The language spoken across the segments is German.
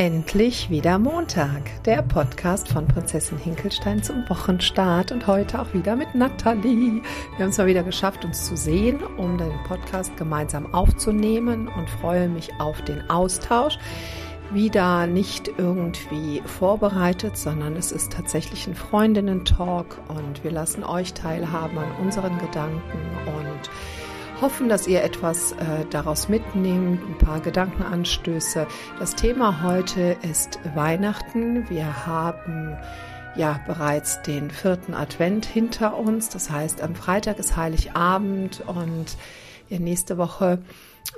Endlich wieder Montag, der Podcast von Prinzessin Hinkelstein zum Wochenstart und heute auch wieder mit Nathalie. Wir haben es mal wieder geschafft, uns zu sehen, um den Podcast gemeinsam aufzunehmen und freue mich auf den Austausch. Wieder nicht irgendwie vorbereitet, sondern es ist tatsächlich ein Freundinnen-Talk und wir lassen euch teilhaben an unseren Gedanken und hoffen, dass ihr etwas äh, daraus mitnehmt, ein paar Gedankenanstöße. Das Thema heute ist Weihnachten. Wir haben ja bereits den vierten Advent hinter uns. Das heißt, am Freitag ist Heiligabend und ja, nächste Woche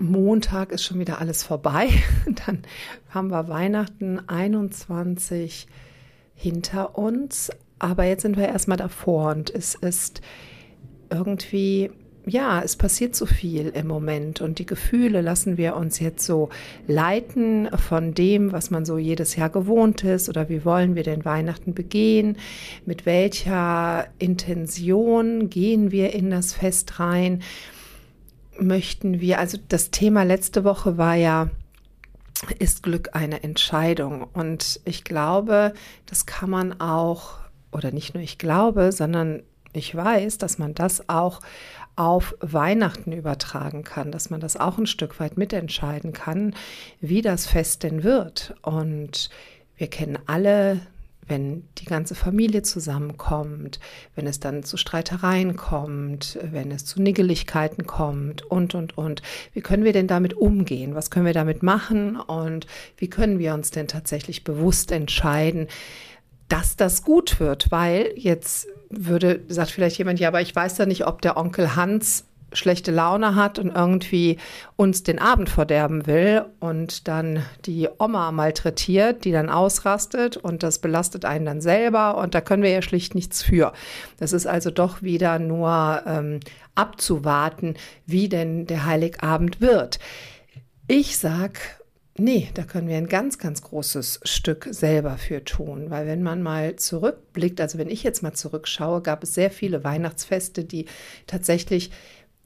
Montag ist schon wieder alles vorbei. Dann haben wir Weihnachten 21 hinter uns. Aber jetzt sind wir erstmal davor und es ist irgendwie ja, es passiert so viel im Moment und die Gefühle lassen wir uns jetzt so leiten von dem, was man so jedes Jahr gewohnt ist oder wie wollen wir denn Weihnachten begehen, mit welcher Intention gehen wir in das Fest rein, möchten wir, also das Thema letzte Woche war ja, ist Glück eine Entscheidung? Und ich glaube, das kann man auch, oder nicht nur ich glaube, sondern ich weiß, dass man das auch auf Weihnachten übertragen kann, dass man das auch ein Stück weit mitentscheiden kann, wie das Fest denn wird. Und wir kennen alle, wenn die ganze Familie zusammenkommt, wenn es dann zu Streitereien kommt, wenn es zu Niggeligkeiten kommt und, und, und. Wie können wir denn damit umgehen? Was können wir damit machen? Und wie können wir uns denn tatsächlich bewusst entscheiden, dass das gut wird? Weil jetzt würde, sagt vielleicht jemand, ja, aber ich weiß ja nicht, ob der Onkel Hans schlechte Laune hat und irgendwie uns den Abend verderben will und dann die Oma malträtiert, die dann ausrastet und das belastet einen dann selber und da können wir ja schlicht nichts für. Das ist also doch wieder nur ähm, abzuwarten, wie denn der Heiligabend wird. Ich sag, Nee, da können wir ein ganz, ganz großes Stück selber für tun, weil wenn man mal zurückblickt, also wenn ich jetzt mal zurückschaue, gab es sehr viele Weihnachtsfeste, die tatsächlich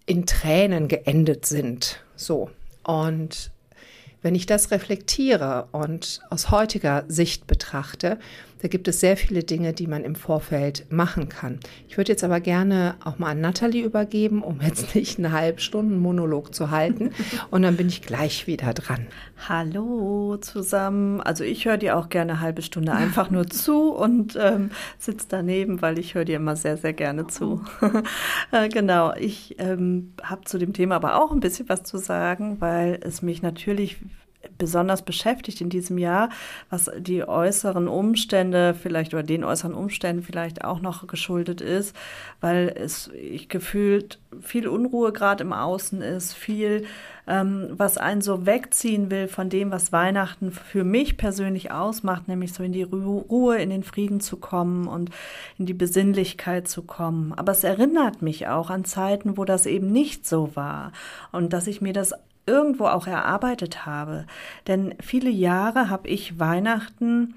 in Tränen geendet sind. So. Und wenn ich das reflektiere und aus heutiger Sicht betrachte, da gibt es sehr viele Dinge, die man im Vorfeld machen kann. Ich würde jetzt aber gerne auch mal an Nathalie übergeben, um jetzt nicht einen halben Stunden Monolog zu halten. Und dann bin ich gleich wieder dran. Hallo zusammen. Also ich höre dir auch gerne eine halbe Stunde einfach nur zu und ähm, sitze daneben, weil ich höre dir immer sehr, sehr gerne zu. äh, genau, ich ähm, habe zu dem Thema aber auch ein bisschen was zu sagen, weil es mich natürlich besonders beschäftigt in diesem Jahr, was die äußeren Umstände vielleicht oder den äußeren Umständen vielleicht auch noch geschuldet ist, weil es ich gefühlt viel Unruhe gerade im Außen ist, viel, ähm, was einen so wegziehen will von dem, was Weihnachten für mich persönlich ausmacht, nämlich so in die Ruhe, in den Frieden zu kommen und in die Besinnlichkeit zu kommen. Aber es erinnert mich auch an Zeiten, wo das eben nicht so war und dass ich mir das irgendwo auch erarbeitet habe. Denn viele Jahre habe ich Weihnachten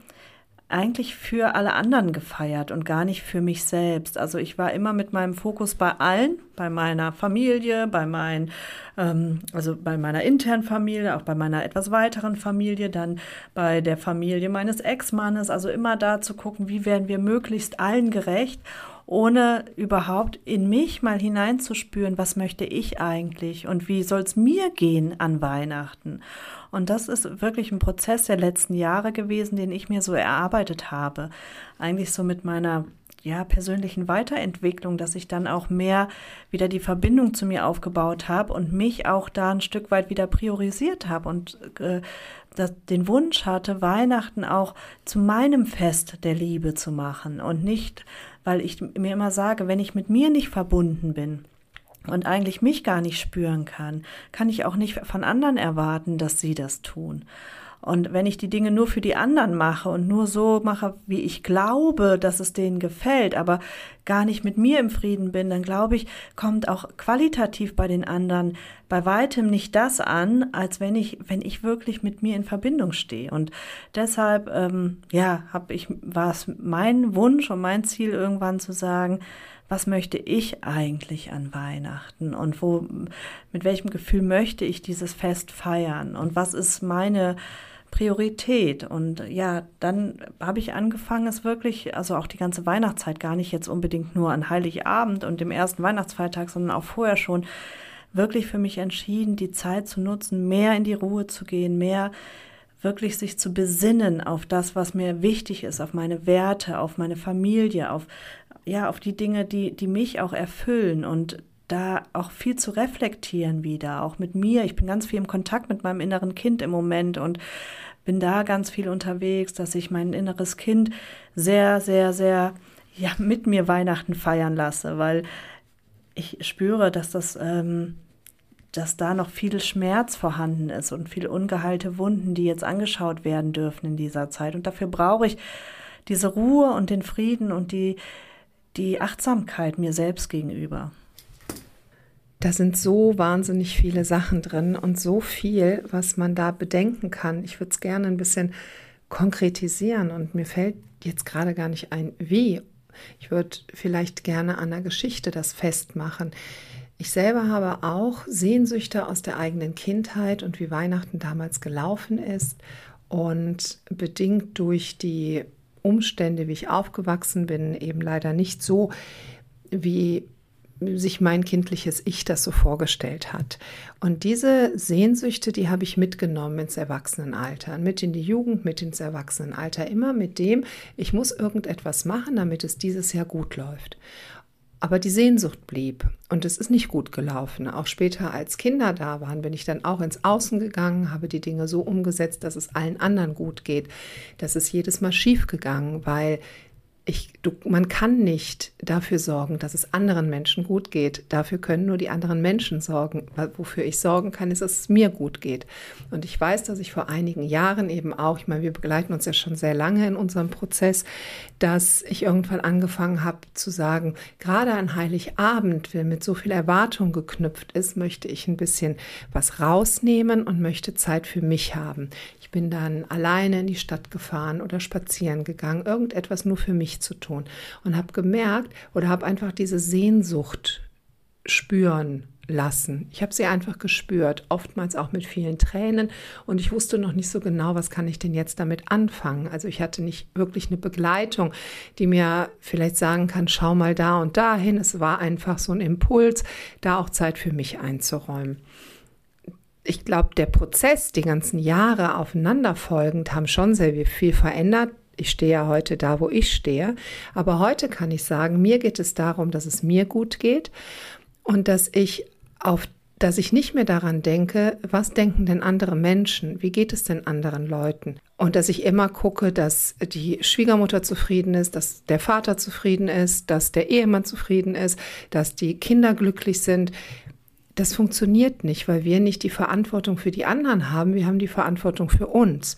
eigentlich für alle anderen gefeiert und gar nicht für mich selbst. Also ich war immer mit meinem Fokus bei allen, bei meiner Familie, bei mein, ähm, also bei meiner internen Familie, auch bei meiner etwas weiteren Familie, dann bei der Familie meines Ex-Mannes. Also immer da zu gucken, wie werden wir möglichst allen gerecht ohne überhaupt in mich mal hineinzuspüren, was möchte ich eigentlich und wie soll es mir gehen an Weihnachten. Und das ist wirklich ein Prozess der letzten Jahre gewesen, den ich mir so erarbeitet habe. Eigentlich so mit meiner ja, persönlichen Weiterentwicklung, dass ich dann auch mehr wieder die Verbindung zu mir aufgebaut habe und mich auch da ein Stück weit wieder priorisiert habe und äh, den Wunsch hatte, Weihnachten auch zu meinem Fest der Liebe zu machen und nicht weil ich mir immer sage, wenn ich mit mir nicht verbunden bin, und eigentlich mich gar nicht spüren kann, kann ich auch nicht von anderen erwarten, dass sie das tun. Und wenn ich die Dinge nur für die anderen mache und nur so mache, wie ich glaube, dass es denen gefällt, aber gar nicht mit mir im Frieden bin, dann glaube ich, kommt auch qualitativ bei den anderen bei weitem nicht das an, als wenn ich, wenn ich wirklich mit mir in Verbindung stehe. Und deshalb, ähm, ja, habe ich, war es mein Wunsch und mein Ziel irgendwann zu sagen, was möchte ich eigentlich an Weihnachten und wo, mit welchem Gefühl möchte ich dieses Fest feiern und was ist meine Priorität. Und ja, dann habe ich angefangen, es wirklich, also auch die ganze Weihnachtszeit, gar nicht jetzt unbedingt nur an Heiligabend und dem ersten Weihnachtsfeiertag, sondern auch vorher schon, wirklich für mich entschieden, die Zeit zu nutzen, mehr in die Ruhe zu gehen, mehr wirklich sich zu besinnen auf das, was mir wichtig ist, auf meine Werte, auf meine Familie, auf ja, auf die Dinge, die die mich auch erfüllen und da auch viel zu reflektieren wieder, auch mit mir. Ich bin ganz viel im Kontakt mit meinem inneren Kind im Moment und bin da ganz viel unterwegs, dass ich mein inneres Kind sehr, sehr, sehr ja, mit mir Weihnachten feiern lasse, weil ich spüre, dass das, ähm, dass da noch viel Schmerz vorhanden ist und viel ungeheilte Wunden, die jetzt angeschaut werden dürfen in dieser Zeit. Und dafür brauche ich diese Ruhe und den Frieden und die, die Achtsamkeit mir selbst gegenüber. Da sind so wahnsinnig viele Sachen drin und so viel, was man da bedenken kann. Ich würde es gerne ein bisschen konkretisieren und mir fällt jetzt gerade gar nicht ein, wie. Ich würde vielleicht gerne an der Geschichte das festmachen. Ich selber habe auch Sehnsüchte aus der eigenen Kindheit und wie Weihnachten damals gelaufen ist und bedingt durch die Umstände, wie ich aufgewachsen bin, eben leider nicht so, wie sich mein kindliches Ich das so vorgestellt hat. Und diese Sehnsüchte, die habe ich mitgenommen ins Erwachsenenalter, mit in die Jugend, mit ins Erwachsenenalter, immer mit dem, ich muss irgendetwas machen, damit es dieses Jahr gut läuft. Aber die Sehnsucht blieb und es ist nicht gut gelaufen. Auch später, als Kinder da waren, bin ich dann auch ins Außen gegangen, habe die Dinge so umgesetzt, dass es allen anderen gut geht. Das ist jedes Mal schief gegangen, weil ich, du, man kann nicht dafür sorgen, dass es anderen Menschen gut geht. Dafür können nur die anderen Menschen sorgen. Wofür ich sorgen kann, ist, dass es mir gut geht. Und ich weiß, dass ich vor einigen Jahren eben auch, ich meine, wir begleiten uns ja schon sehr lange in unserem Prozess, dass ich irgendwann angefangen habe zu sagen, gerade an Heiligabend, wenn mit so viel Erwartung geknüpft ist, möchte ich ein bisschen was rausnehmen und möchte Zeit für mich haben. Ich bin dann alleine in die Stadt gefahren oder spazieren gegangen, irgendetwas nur für mich zu tun und habe gemerkt oder habe einfach diese Sehnsucht spüren lassen. Ich habe sie einfach gespürt, oftmals auch mit vielen Tränen und ich wusste noch nicht so genau, was kann ich denn jetzt damit anfangen. Also ich hatte nicht wirklich eine Begleitung, die mir vielleicht sagen kann, schau mal da und dahin. Es war einfach so ein Impuls, da auch Zeit für mich einzuräumen ich glaube, der Prozess, die ganzen Jahre aufeinanderfolgend, haben schon sehr viel verändert. Ich stehe ja heute da, wo ich stehe. Aber heute kann ich sagen, mir geht es darum, dass es mir gut geht und dass ich auf dass ich nicht mehr daran denke, was denken denn andere Menschen, wie geht es denn anderen Leuten und dass ich immer gucke, dass die Schwiegermutter zufrieden ist, dass der Vater zufrieden ist, dass der Ehemann zufrieden ist, dass die Kinder glücklich sind das funktioniert nicht, weil wir nicht die Verantwortung für die anderen haben, wir haben die Verantwortung für uns.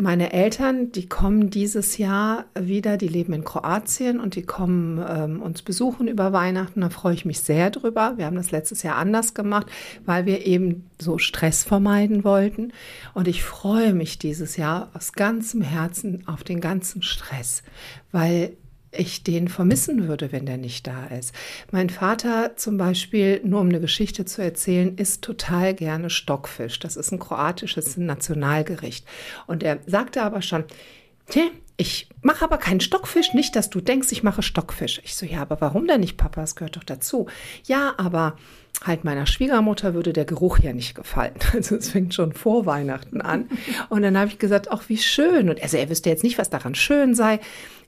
Meine Eltern, die kommen dieses Jahr wieder, die leben in Kroatien und die kommen ähm, uns besuchen über Weihnachten. Da freue ich mich sehr drüber. Wir haben das letztes Jahr anders gemacht, weil wir eben so Stress vermeiden wollten. Und ich freue mich dieses Jahr aus ganzem Herzen auf den ganzen Stress, weil ich den vermissen würde, wenn der nicht da ist. Mein Vater zum Beispiel, nur um eine Geschichte zu erzählen, isst total gerne Stockfisch. Das ist ein kroatisches Nationalgericht. Und er sagte aber schon, ich mache aber keinen Stockfisch, nicht, dass du denkst, ich mache Stockfisch. Ich so, ja, aber warum denn nicht, Papa? Das gehört doch dazu. Ja, aber halt meiner Schwiegermutter würde der Geruch ja nicht gefallen. Also es fängt schon vor Weihnachten an. Und dann habe ich gesagt, ach, wie schön. Und also er wüsste jetzt nicht, was daran schön sei.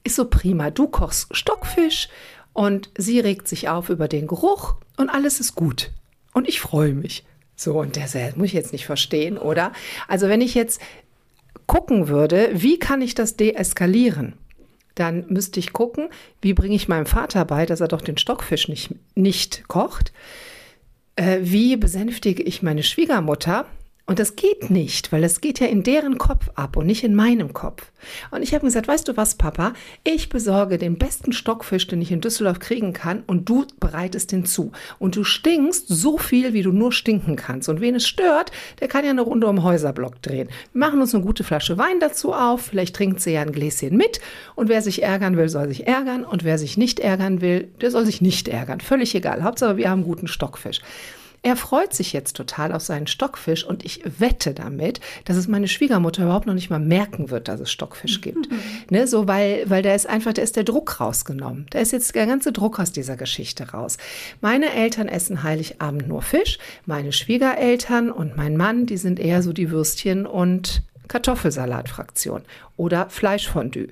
Ist so prima. Du kochst Stockfisch und sie regt sich auf über den Geruch und alles ist gut. Und ich freue mich. So, und der sagt, muss ich jetzt nicht verstehen, oder? Also wenn ich jetzt gucken würde, wie kann ich das deeskalieren, dann müsste ich gucken, wie bringe ich meinem Vater bei, dass er doch den Stockfisch nicht, nicht kocht. Äh, wie besänftige ich meine Schwiegermutter, und das geht nicht, weil das geht ja in deren Kopf ab und nicht in meinem Kopf. Und ich habe gesagt, weißt du was, Papa, ich besorge den besten Stockfisch, den ich in Düsseldorf kriegen kann und du bereitest den zu. Und du stinkst so viel, wie du nur stinken kannst. Und wen es stört, der kann ja eine Runde um Häuserblock drehen. Wir machen uns eine gute Flasche Wein dazu auf, vielleicht trinkt sie ja ein Gläschen mit. Und wer sich ärgern will, soll sich ärgern. Und wer sich nicht ärgern will, der soll sich nicht ärgern. Völlig egal. Hauptsache, wir haben guten Stockfisch. Er freut sich jetzt total auf seinen Stockfisch und ich wette damit, dass es meine Schwiegermutter überhaupt noch nicht mal merken wird, dass es Stockfisch gibt. ne, so weil, weil da ist einfach, da ist der Druck rausgenommen. Da ist jetzt der ganze Druck aus dieser Geschichte raus. Meine Eltern essen Heiligabend nur Fisch, meine Schwiegereltern und mein Mann, die sind eher so die Würstchen und Kartoffelsalatfraktion oder Fleischfondue.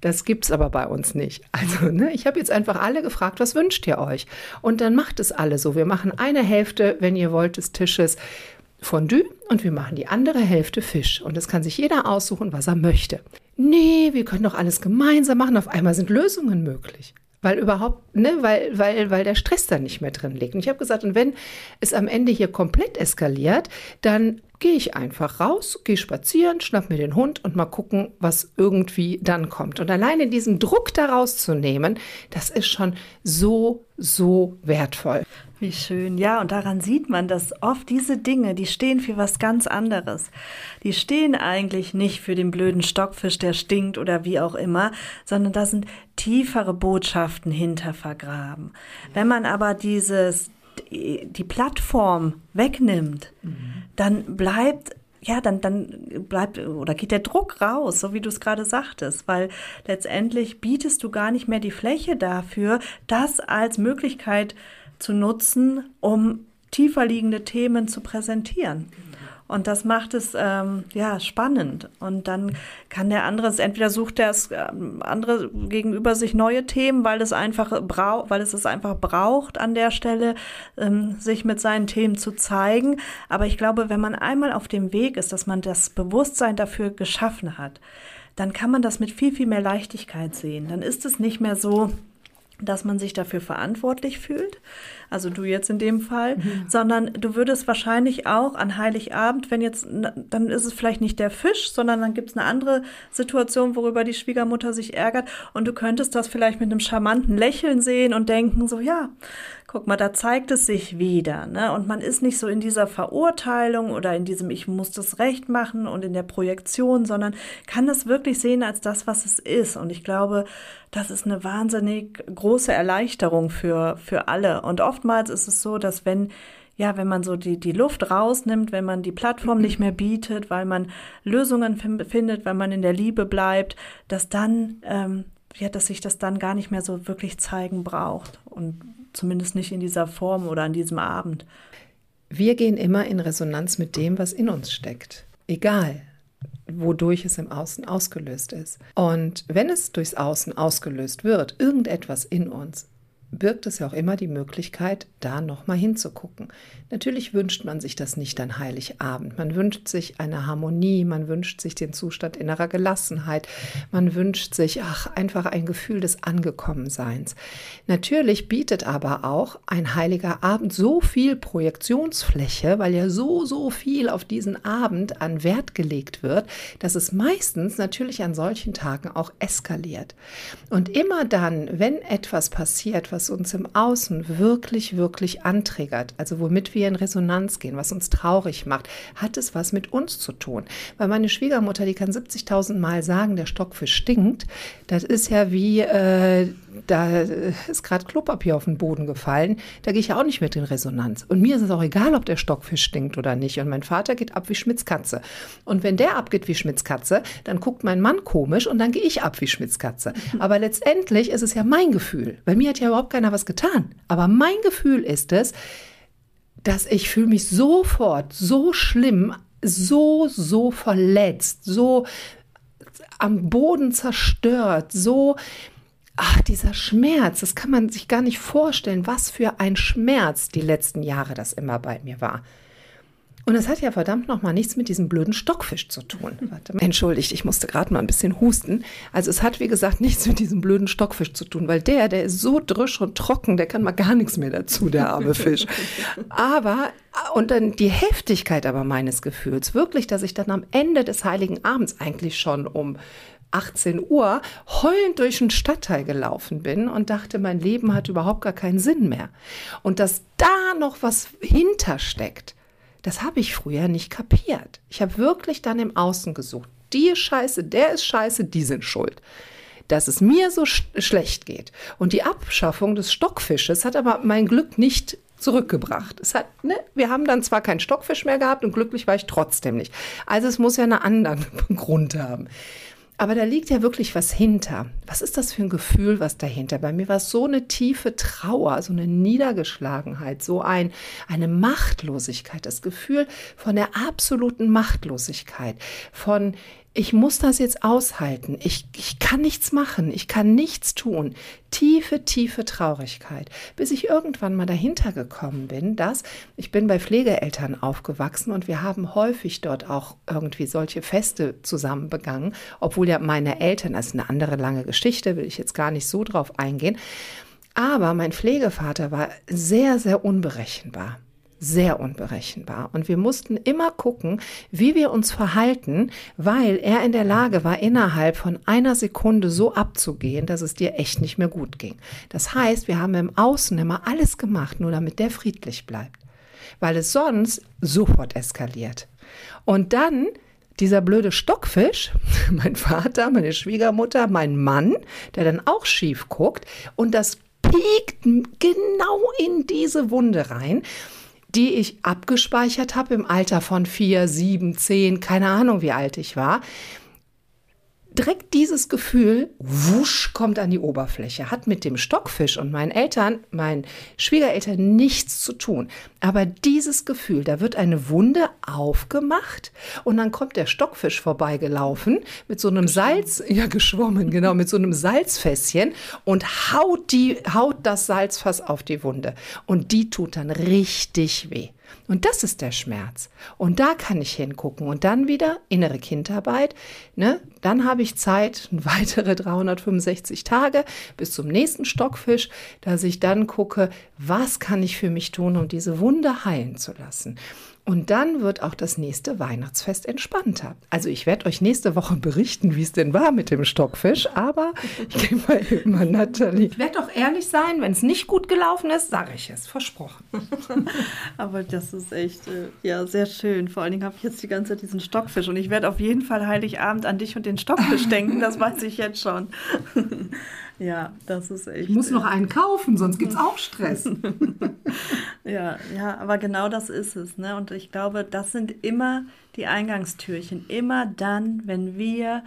Das gibt's aber bei uns nicht. Also, ne, ich habe jetzt einfach alle gefragt, was wünscht ihr euch? Und dann macht es alle so. Wir machen eine Hälfte, wenn ihr wollt, des Tisches Fondue und wir machen die andere Hälfte Fisch. Und es kann sich jeder aussuchen, was er möchte. Nee, wir können doch alles gemeinsam machen. Auf einmal sind Lösungen möglich. Weil überhaupt, ne, weil, weil, weil der Stress da nicht mehr drin liegt. Und ich habe gesagt, und wenn es am Ende hier komplett eskaliert, dann gehe ich einfach raus, gehe spazieren, schnapp mir den Hund und mal gucken, was irgendwie dann kommt. Und alleine diesen Druck da rauszunehmen, das ist schon so, so wertvoll. Wie schön. Ja, und daran sieht man, dass oft diese Dinge, die stehen für was ganz anderes. Die stehen eigentlich nicht für den blöden Stockfisch, der stinkt oder wie auch immer, sondern da sind tiefere Botschaften hinter vergraben. Wenn man aber dieses die Plattform wegnimmt, mhm. dann bleibt ja, dann, dann bleibt oder geht der Druck raus, so wie du es gerade sagtest, weil letztendlich bietest du gar nicht mehr die Fläche dafür, das als Möglichkeit zu nutzen, um tiefer liegende Themen zu präsentieren. Und das macht es ähm, ja spannend. Und dann kann der andere, entweder sucht der ähm, andere gegenüber sich neue Themen, weil es einfach braucht, weil es es einfach braucht an der Stelle, ähm, sich mit seinen Themen zu zeigen. Aber ich glaube, wenn man einmal auf dem Weg ist, dass man das Bewusstsein dafür geschaffen hat, dann kann man das mit viel, viel mehr Leichtigkeit sehen. Dann ist es nicht mehr so, dass man sich dafür verantwortlich fühlt, also du jetzt in dem Fall, mhm. sondern du würdest wahrscheinlich auch an Heiligabend, wenn jetzt, dann ist es vielleicht nicht der Fisch, sondern dann gibt es eine andere Situation, worüber die Schwiegermutter sich ärgert und du könntest das vielleicht mit einem charmanten Lächeln sehen und denken so, ja, guck mal, da zeigt es sich wieder, ne? Und man ist nicht so in dieser Verurteilung oder in diesem ich muss das recht machen und in der Projektion, sondern kann das wirklich sehen als das, was es ist und ich glaube, das ist eine wahnsinnig große Erleichterung für, für alle. Und oftmals ist es so, dass wenn ja, wenn man so die, die Luft rausnimmt, wenn man die Plattform nicht mehr bietet, weil man Lösungen findet, weil man in der Liebe bleibt, dass dann, ähm, ja, dass sich das dann gar nicht mehr so wirklich zeigen braucht und zumindest nicht in dieser Form oder an diesem Abend. Wir gehen immer in Resonanz mit dem, was in uns steckt. Egal, wodurch es im Außen ausgelöst ist. Und wenn es durchs Außen ausgelöst wird, irgendetwas in uns, birgt es ja auch immer die Möglichkeit, da nochmal hinzugucken. Natürlich wünscht man sich das nicht an Heiligabend. Man wünscht sich eine Harmonie, man wünscht sich den Zustand innerer Gelassenheit, man wünscht sich, ach, einfach ein Gefühl des Angekommenseins. Natürlich bietet aber auch ein heiliger Abend so viel Projektionsfläche, weil ja so, so viel auf diesen Abend an Wert gelegt wird, dass es meistens natürlich an solchen Tagen auch eskaliert. Und immer dann, wenn etwas passiert, was was uns im Außen wirklich, wirklich antriggert, also womit wir in Resonanz gehen, was uns traurig macht, hat es was mit uns zu tun. Weil meine Schwiegermutter, die kann 70.000 Mal sagen, der Stockfisch stinkt. Das ist ja wie, äh, da ist gerade Klopapier auf den Boden gefallen. Da gehe ich ja auch nicht mit in Resonanz. Und mir ist es auch egal, ob der Stockfisch stinkt oder nicht. Und mein Vater geht ab wie Schmitz Katze. Und wenn der abgeht wie Schmitz Katze, dann guckt mein Mann komisch und dann gehe ich ab wie Schmitz Katze. Aber letztendlich ist es ja mein Gefühl. Bei mir hat ja überhaupt keiner was getan. Aber mein Gefühl ist es, dass ich fühle mich sofort so schlimm, so, so verletzt, so am Boden zerstört, so, ach, dieser Schmerz, das kann man sich gar nicht vorstellen, was für ein Schmerz die letzten Jahre das immer bei mir war. Und es hat ja verdammt nochmal nichts mit diesem blöden Stockfisch zu tun. Warte, entschuldigt, ich musste gerade mal ein bisschen husten. Also es hat, wie gesagt, nichts mit diesem blöden Stockfisch zu tun, weil der, der ist so drisch und trocken, der kann mal gar nichts mehr dazu, der arme Fisch. Aber, und dann die Heftigkeit aber meines Gefühls, wirklich, dass ich dann am Ende des Heiligen Abends eigentlich schon um 18 Uhr heulend durch den Stadtteil gelaufen bin und dachte, mein Leben hat überhaupt gar keinen Sinn mehr. Und dass da noch was hintersteckt, das habe ich früher nicht kapiert. Ich habe wirklich dann im Außen gesucht. Die ist scheiße, der ist scheiße, die sind schuld. Dass es mir so sch schlecht geht. Und die Abschaffung des Stockfisches hat aber mein Glück nicht zurückgebracht. Es hat, ne, wir haben dann zwar keinen Stockfisch mehr gehabt und glücklich war ich trotzdem nicht. Also es muss ja einen anderen Grund haben. Aber da liegt ja wirklich was hinter. Was ist das für ein Gefühl, was dahinter? Bei mir war es so eine tiefe Trauer, so eine Niedergeschlagenheit, so ein, eine Machtlosigkeit, das Gefühl von der absoluten Machtlosigkeit, von ich muss das jetzt aushalten. Ich, ich kann nichts machen. Ich kann nichts tun. Tiefe, tiefe Traurigkeit. Bis ich irgendwann mal dahinter gekommen bin, dass ich bin bei Pflegeeltern aufgewachsen und wir haben häufig dort auch irgendwie solche Feste zusammen begangen, obwohl ja meine Eltern, das ist eine andere lange Geschichte, will ich jetzt gar nicht so drauf eingehen. Aber mein Pflegevater war sehr, sehr unberechenbar sehr unberechenbar. Und wir mussten immer gucken, wie wir uns verhalten, weil er in der Lage war, innerhalb von einer Sekunde so abzugehen, dass es dir echt nicht mehr gut ging. Das heißt, wir haben im Außen immer alles gemacht, nur damit der friedlich bleibt. Weil es sonst sofort eskaliert. Und dann dieser blöde Stockfisch, mein Vater, meine Schwiegermutter, mein Mann, der dann auch schief guckt und das piekt genau in diese Wunde rein die ich abgespeichert habe im Alter von vier, sieben, zehn, keine Ahnung, wie alt ich war direkt dieses Gefühl, wusch, kommt an die Oberfläche. Hat mit dem Stockfisch und meinen Eltern, meinen Schwiegereltern nichts zu tun. Aber dieses Gefühl, da wird eine Wunde aufgemacht und dann kommt der Stockfisch vorbeigelaufen mit so einem Salz, ja geschwommen, genau, mit so einem Salzfässchen und haut die, haut das Salzfass auf die Wunde. Und die tut dann richtig weh. Und das ist der Schmerz. Und da kann ich hingucken. Und dann wieder innere Kindarbeit. Ne? Dann habe ich Zeit, weitere 365 Tage bis zum nächsten Stockfisch, dass ich dann gucke, was kann ich für mich tun, um diese Wunde heilen zu lassen. Und dann wird auch das nächste Weihnachtsfest entspannter. Also ich werde euch nächste Woche berichten, wie es denn war mit dem Stockfisch, aber ich gehe mal eben an Nathalie. Ich werde doch ehrlich sein, wenn es nicht gut gelaufen ist, sage ich es, versprochen. aber das ist echt, äh, ja, sehr schön. Vor allen Dingen habe ich jetzt die ganze Zeit diesen Stockfisch und ich werde auf jeden Fall Heiligabend an dich und den Stockfisch denken, das weiß ich jetzt schon. Ja, das ist echt. Ich muss noch einen kaufen, sonst gibt es auch Stress. ja, ja, aber genau das ist es. Ne? Und ich glaube, das sind immer die Eingangstürchen. Immer dann, wenn wir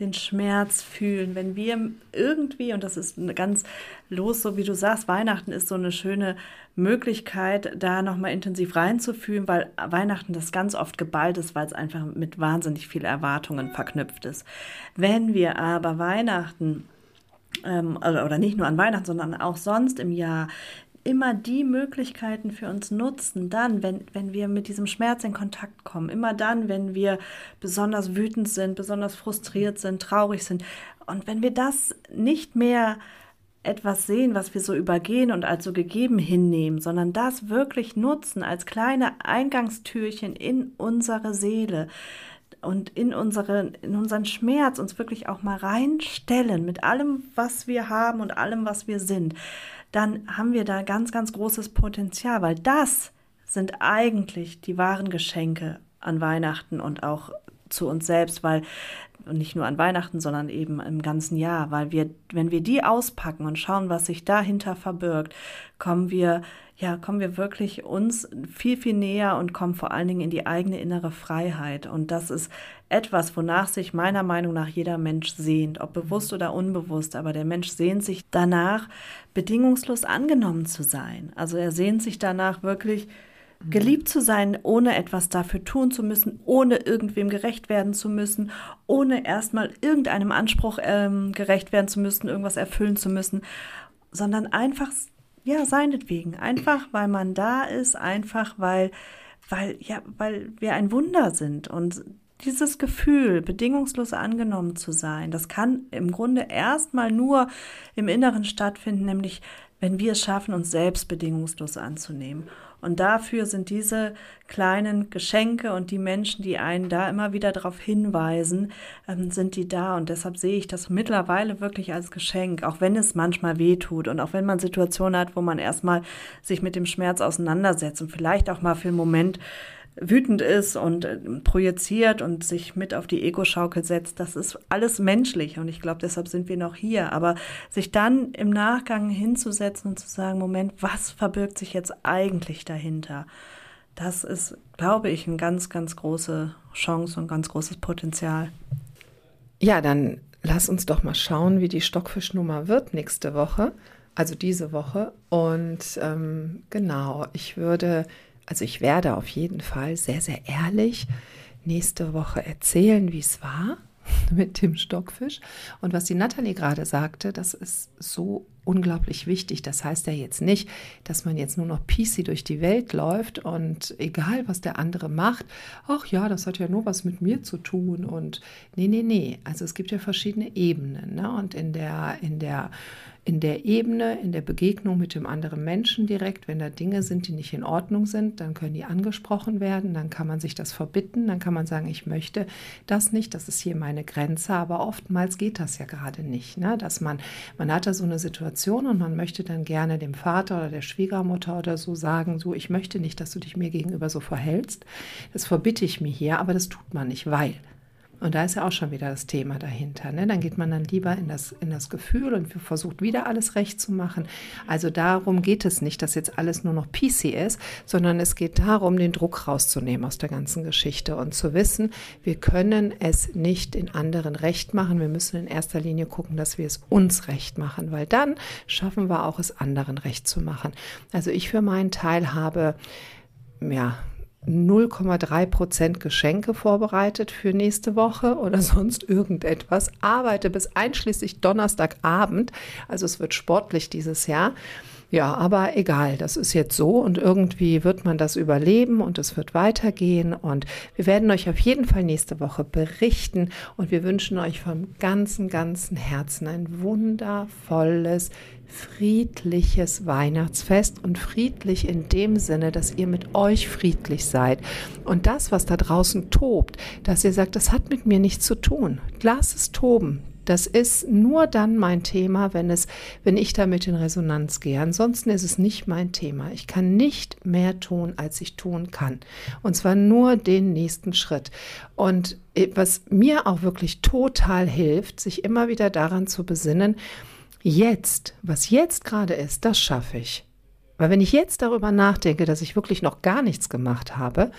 den Schmerz fühlen, wenn wir irgendwie, und das ist ganz los, so wie du sagst, Weihnachten ist so eine schöne Möglichkeit, da nochmal intensiv reinzufühlen, weil Weihnachten das ganz oft geballt ist, weil es einfach mit wahnsinnig vielen Erwartungen verknüpft ist. Wenn wir aber Weihnachten ähm, oder, oder nicht nur an Weihnachten, sondern auch sonst im Jahr immer die Möglichkeiten für uns nutzen, dann, wenn, wenn wir mit diesem Schmerz in Kontakt kommen, immer dann, wenn wir besonders wütend sind, besonders frustriert sind, traurig sind. Und wenn wir das nicht mehr etwas sehen, was wir so übergehen und als so gegeben hinnehmen, sondern das wirklich nutzen als kleine Eingangstürchen in unsere Seele, und in, unsere, in unseren Schmerz uns wirklich auch mal reinstellen mit allem, was wir haben und allem, was wir sind, dann haben wir da ganz, ganz großes Potenzial, weil das sind eigentlich die wahren Geschenke an Weihnachten und auch zu uns selbst, weil und nicht nur an Weihnachten, sondern eben im ganzen Jahr, weil wir, wenn wir die auspacken und schauen, was sich dahinter verbirgt, kommen wir ja, kommen wir wirklich uns viel, viel näher und kommen vor allen Dingen in die eigene innere Freiheit. Und das ist etwas, wonach sich meiner Meinung nach jeder Mensch sehnt, ob bewusst oder unbewusst. Aber der Mensch sehnt sich danach, bedingungslos angenommen zu sein. Also er sehnt sich danach wirklich, geliebt zu sein, ohne etwas dafür tun zu müssen, ohne irgendwem gerecht werden zu müssen, ohne erstmal irgendeinem Anspruch ähm, gerecht werden zu müssen, irgendwas erfüllen zu müssen, sondern einfach ja, seinetwegen. Einfach, weil man da ist, einfach, weil, weil, ja, weil wir ein Wunder sind. Und dieses Gefühl, bedingungslos angenommen zu sein, das kann im Grunde erstmal nur im Inneren stattfinden, nämlich wenn wir es schaffen, uns selbst bedingungslos anzunehmen. Und dafür sind diese kleinen Geschenke und die Menschen, die einen da immer wieder darauf hinweisen, ähm, sind die da. Und deshalb sehe ich das mittlerweile wirklich als Geschenk, auch wenn es manchmal weh tut und auch wenn man Situationen hat, wo man erstmal sich mit dem Schmerz auseinandersetzt und vielleicht auch mal für einen Moment wütend ist und äh, projiziert und sich mit auf die Ego-Schaukel setzt. Das ist alles menschlich und ich glaube, deshalb sind wir noch hier. Aber sich dann im Nachgang hinzusetzen und zu sagen, Moment, was verbirgt sich jetzt eigentlich dahinter? Das ist, glaube ich, eine ganz, ganz große Chance und ganz großes Potenzial. Ja, dann lass uns doch mal schauen, wie die Stockfischnummer wird nächste Woche, also diese Woche. Und ähm, genau, ich würde also ich werde auf jeden Fall sehr, sehr ehrlich nächste Woche erzählen, wie es war mit dem Stockfisch. Und was die Nathalie gerade sagte, das ist so unglaublich wichtig. Das heißt ja jetzt nicht, dass man jetzt nur noch PC durch die Welt läuft und egal, was der andere macht, ach ja, das hat ja nur was mit mir zu tun und nee, nee, nee. Also es gibt ja verschiedene Ebenen. Ne? Und in der, in der in der Ebene, in der Begegnung mit dem anderen Menschen direkt, wenn da Dinge sind, die nicht in Ordnung sind, dann können die angesprochen werden, dann kann man sich das verbitten, dann kann man sagen, ich möchte das nicht, das ist hier meine Grenze, aber oftmals geht das ja gerade nicht, ne? dass man, man hat da so eine Situation und man möchte dann gerne dem Vater oder der Schwiegermutter oder so sagen, so, ich möchte nicht, dass du dich mir gegenüber so verhältst, das verbitte ich mir hier, aber das tut man nicht, weil und da ist ja auch schon wieder das Thema dahinter. Ne? Dann geht man dann lieber in das, in das Gefühl und versucht wieder alles recht zu machen. Also darum geht es nicht, dass jetzt alles nur noch PC ist, sondern es geht darum, den Druck rauszunehmen aus der ganzen Geschichte und zu wissen, wir können es nicht in anderen recht machen. Wir müssen in erster Linie gucken, dass wir es uns recht machen, weil dann schaffen wir auch es anderen recht zu machen. Also ich für meinen Teil habe ja, 0,3 Prozent Geschenke vorbereitet für nächste Woche oder sonst irgendetwas. Arbeite bis einschließlich Donnerstagabend. Also es wird sportlich dieses Jahr. Ja, aber egal, das ist jetzt so und irgendwie wird man das überleben und es wird weitergehen und wir werden euch auf jeden Fall nächste Woche berichten und wir wünschen euch vom ganzen, ganzen Herzen ein wundervolles, friedliches Weihnachtsfest und friedlich in dem Sinne, dass ihr mit euch friedlich seid und das, was da draußen tobt, dass ihr sagt, das hat mit mir nichts zu tun. Lass es toben. Das ist nur dann mein Thema, wenn es, wenn ich damit in Resonanz gehe. Ansonsten ist es nicht mein Thema. Ich kann nicht mehr tun, als ich tun kann. Und zwar nur den nächsten Schritt. Und äh, was mir auch wirklich total hilft, sich immer wieder daran zu besinnen, jetzt, was jetzt gerade ist, das schaffe ich. Weil wenn ich jetzt darüber nachdenke, dass ich wirklich noch gar nichts gemacht habe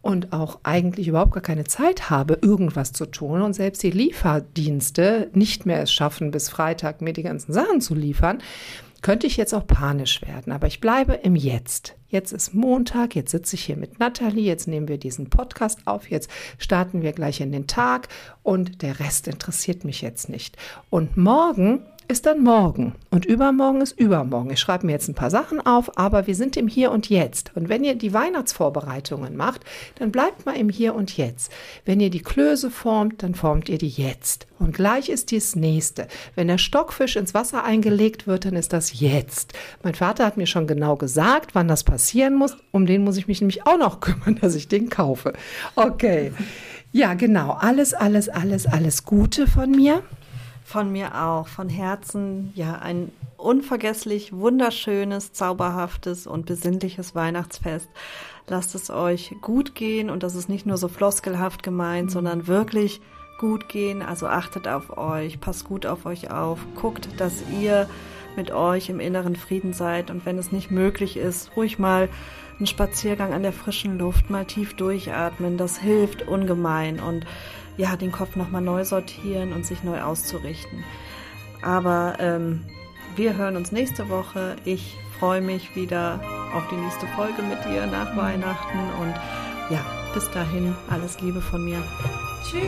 und auch eigentlich überhaupt gar keine Zeit habe, irgendwas zu tun und selbst die Lieferdienste nicht mehr es schaffen, bis Freitag mir die ganzen Sachen zu liefern, könnte ich jetzt auch panisch werden. Aber ich bleibe im Jetzt. Jetzt ist Montag, jetzt sitze ich hier mit Nathalie, jetzt nehmen wir diesen Podcast auf, jetzt starten wir gleich in den Tag und der Rest interessiert mich jetzt nicht. Und morgen ist dann morgen und übermorgen ist übermorgen. Ich schreibe mir jetzt ein paar Sachen auf, aber wir sind im Hier und Jetzt. Und wenn ihr die Weihnachtsvorbereitungen macht, dann bleibt mal im Hier und Jetzt. Wenn ihr die Klöße formt, dann formt ihr die jetzt. Und gleich ist dies nächste. Wenn der Stockfisch ins Wasser eingelegt wird, dann ist das jetzt. Mein Vater hat mir schon genau gesagt, wann das passieren muss. Um den muss ich mich nämlich auch noch kümmern, dass ich den kaufe. Okay. Ja, genau. Alles, alles, alles, alles Gute von mir. Von mir auch, von Herzen, ja, ein unvergesslich wunderschönes, zauberhaftes und besinnliches Weihnachtsfest. Lasst es euch gut gehen und das ist nicht nur so floskelhaft gemeint, mhm. sondern wirklich gut gehen. Also achtet auf euch, passt gut auf euch auf, guckt, dass ihr mit euch im inneren Frieden seid und wenn es nicht möglich ist, ruhig mal einen Spaziergang an der frischen Luft, mal tief durchatmen, das hilft ungemein und ja, den Kopf nochmal neu sortieren und sich neu auszurichten. Aber ähm, wir hören uns nächste Woche. Ich freue mich wieder auf die nächste Folge mit dir nach Weihnachten und ja, bis dahin alles Liebe von mir. Tschüss.